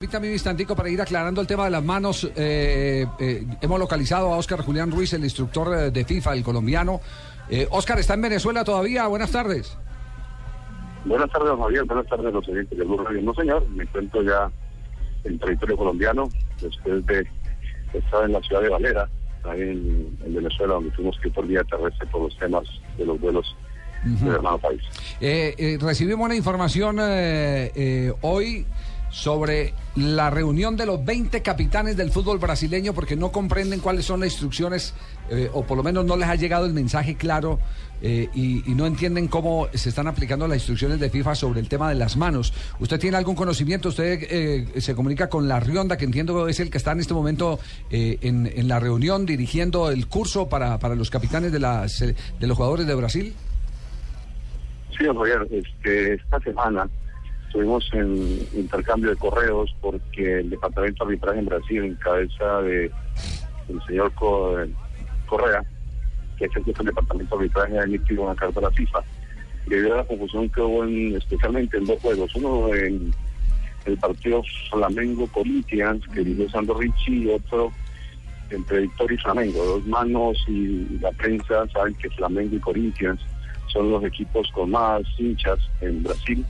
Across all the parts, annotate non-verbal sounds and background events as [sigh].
Permítame un instantico para ir aclarando el tema de las manos. Eh, eh, hemos localizado a Óscar Julián Ruiz, el instructor eh, de FIFA, el colombiano. Eh, Óscar, ¿está en Venezuela todavía? Buenas tardes. Buenas tardes, Javier. Buenas tardes, los oyentes de Blue Radio. No, señor, me encuentro ya en territorio colombiano después de estar en la ciudad de Valera, ahí en, en Venezuela, donde tuvimos que ir por vía terrestre por los temas de los vuelos del hermano país. Eh, eh, recibimos una información eh, eh, hoy sobre la reunión de los 20 capitanes del fútbol brasileño porque no comprenden cuáles son las instrucciones eh, o por lo menos no les ha llegado el mensaje claro eh, y, no entienden cómo se están aplicando las instrucciones de FIFA sobre el tema de las manos. ¿Usted tiene algún conocimiento? ¿Usted eh, se comunica con la Rionda, que entiendo es el que está en este momento eh, en, en la reunión dirigiendo el curso para, para los capitanes de, las, de los jugadores de Brasil? Sí, Javier, este, esta semana estuvimos en intercambio de correos porque el Departamento de Arbitraje en Brasil, en cabeza de el señor Co- Correa, que es el jefe del Departamento de Arbitraje, ha emitido una carta a la FIFA debido a la confusión que hubo en- especialmente en dos juegos. Uno en el partido Flamengo-Corinthians, que dirigió Sandro Ricci, y otro entre Victoria y Flamengo. Dos manos y la prensa saben que Flamengo y Corinthians son los equipos con más hinchas en Brasil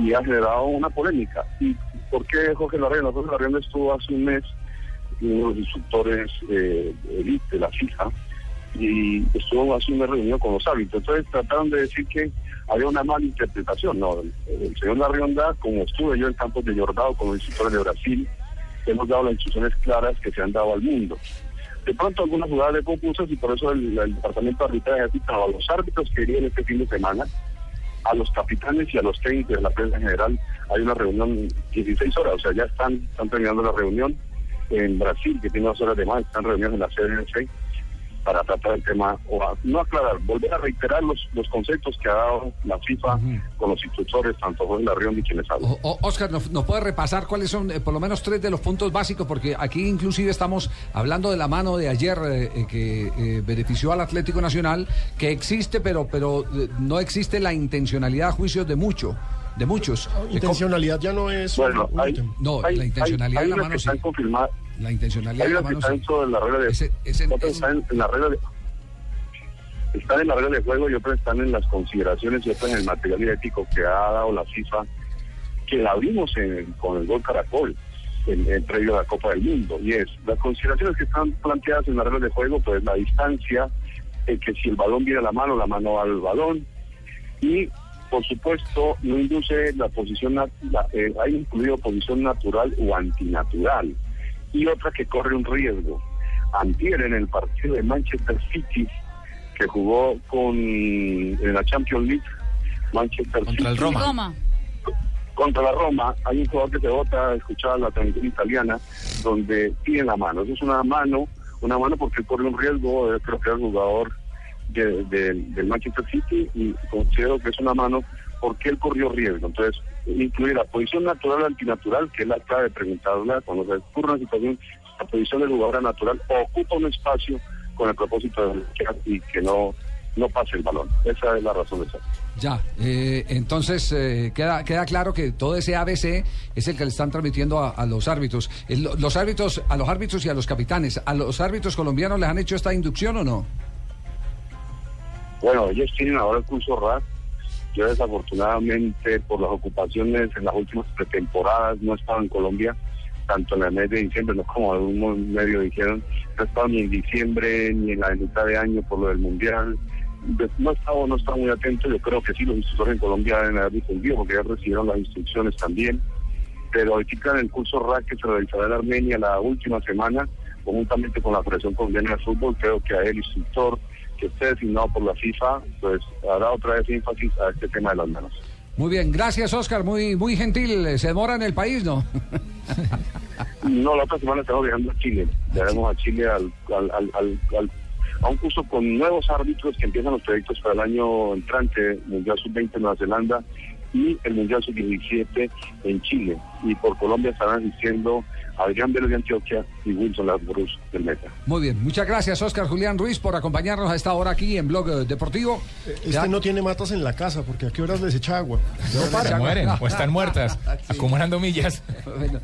y ha generado una polémica. ¿Y por qué Jorge Larrena? Jorge Larrena estuvo hace un mes uno de los instructores eh, de la FIFA y estuvo hace una reunión con los árbitros. Entonces trataron de decir que había una mala interpretación. No, el, señor Larrionda, como estuve yo en campos de Jordao con los instructores de Brasil, hemos dado las instrucciones claras que se han dado al mundo. De pronto algunas jugadas de confusas y por eso el, departamento de arbitraje ha citado a los árbitros que irían este fin de semana, a los capitanes y a los técnicos de la prensa en general. Hay una reunión 16 horas, o sea, ya están, están terminando la reunión en Brasil, que tiene dos horas de más, están reunidos en la CNC para tratar el tema, o a- no aclarar, volver a reiterar los, los conceptos que ha dado la FIFA con los instructores, tanto Jorge Larrión y quienes hablan. O- o- Oscar, ¿nos, nos puede repasar cuáles son eh, por lo menos tres de los puntos básicos? Porque aquí inclusive estamos hablando de la mano de ayer eh, eh, que eh, benefició al Atlético Nacional, que existe, pero, pero eh, no existe la intencionalidad a juicios de mucho, de muchos. ¿cómo- Intencionalidad ya no es Bueno, un, un hay. No, hay- la intencionalidad hay- de la mano que sí. están confirmadas. La intencionalidad Hay de la mano dentro de la regla de Ese- ese- otras ese- están en la regla de están en la regla de juego y otras están en las consideraciones y otras en el material ético que ha dado la FIFA, que la abrimos en- con el gol Caracol en, en previo a la Copa del Mundo. Y es, las consideraciones que están planteadas en la regla de juego, pues la distancia, el que si el balón viene a la mano, la mano va al balón, y por supuesto no induce la posición, la, eh, hay incluido posición natural o antinatural, y otra que corre un riesgo. Antier en el partido de Manchester City, que jugó con en la Champions League, Manchester City Contra el Roma. Roma. contra la Roma, hay un jugador que se vota, escuchaba la transmisión italiana, donde tiene la mano. Eso es una mano, una mano porque corre un riesgo, eh, creo que es el jugador de- de- del Manchester City y considero que es una mano porque él corrió riesgo. Entonces, incluir la posición natural o antinatural, que la clave de preguntarla cuando se ocurre una situación, la posición del jugador natural ocupa un espacio con el propósito de y que no, no pase el balón. Esa es la razón de ser. Ya, eh, entonces eh, queda, queda claro que todo ese ABC es el que le están transmitiendo a, a los árbitros. El- los árbitros, a los árbitros y a los capitanes. ¿A los árbitros colombianos les han hecho esta inducción o no? Bueno, ellos tienen ahora el curso RAS. Yo desafortunadamente por las ocupaciones en las últimas pretemporadas no he estado en Colombia, tanto en el mes de diciembre, no como algunos medios dijeron, no he estado ni en diciembre ni en la mitad de año por lo del Mundial. De- No he estado, no he estado muy atento, yo creo que sí, los instructores en Colombia deben haber difundido porque ya recibieron las instrucciones también. Pero ahorita en el curso RAC que se realizará en Armenia la última semana, conjuntamente con la Federación Colombiana de Fútbol, creo que a el instructor que esté designado por la FIFA, pues hará otra vez énfasis a este tema de las manos. Muy bien, gracias Oscar, muy, muy gentil. ¿Se demora en el país, no? [laughs] No, la otra semana estamos viajando a Chile. Llegaremos a Chile al, al, al, al- a un curso con nuevos árbitros que empiezan los proyectos para el año entrante, Mundial Sub-20 en Nueva Zelanda y el Mundial Sub-17 en Chile. Y por Colombia estarán asistiendo Adrián Vélez de Antioquia y Wilson Lasbrus del Meta. Muy bien, muchas gracias Oscar Julián Ruiz por acompañarnos a esta hora aquí en Blog eh, Deportivo. Este Ya- no tiene matas en la casa, porque a qué horas les echa agua. No Se para. mueren o están [laughs] muertas, acumulando millas. Bueno,